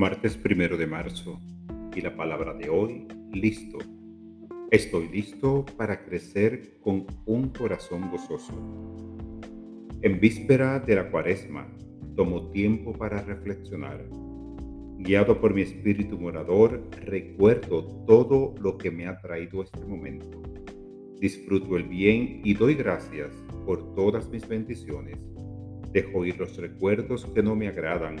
Martes primero de marzo y la palabra de hoy, listo. Estoy listo para crecer con un corazón gozoso. En víspera de la cuaresma, tomo tiempo para reflexionar. Guiado por mi espíritu morador, recuerdo todo lo que me ha traído este momento. Disfruto el bien y doy gracias por todas mis bendiciones. Dejo ir los recuerdos que no me agradan,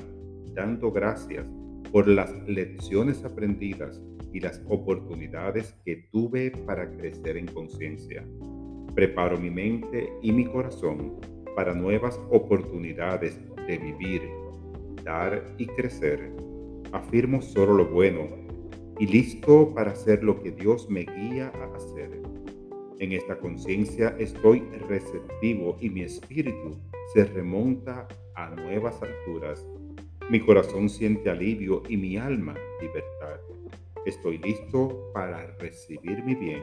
dando gracias por las lecciones aprendidas y las oportunidades que tuve para crecer en conciencia. Preparo mi mente y mi corazón para nuevas oportunidades de vivir, dar y crecer. Afirmo solo lo bueno y listo para hacer lo que Dios me guía a hacer. En esta conciencia estoy receptivo y mi espíritu se remonta a nuevas alturas mi corazón siente alivio y mi alma libertad. Estoy listo para recibir mi bien.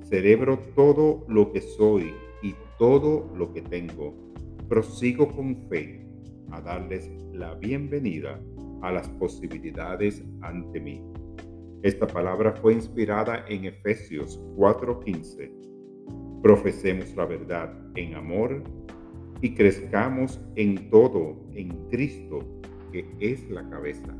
Cerebro todo lo que soy y todo lo que tengo. Prosigo con fe a darles la bienvenida a las posibilidades ante mí. Esta palabra fue inspirada en Efesios 4:15. Profesemos la verdad en amor y crezcamos en todo en Cristo que es la cabeza.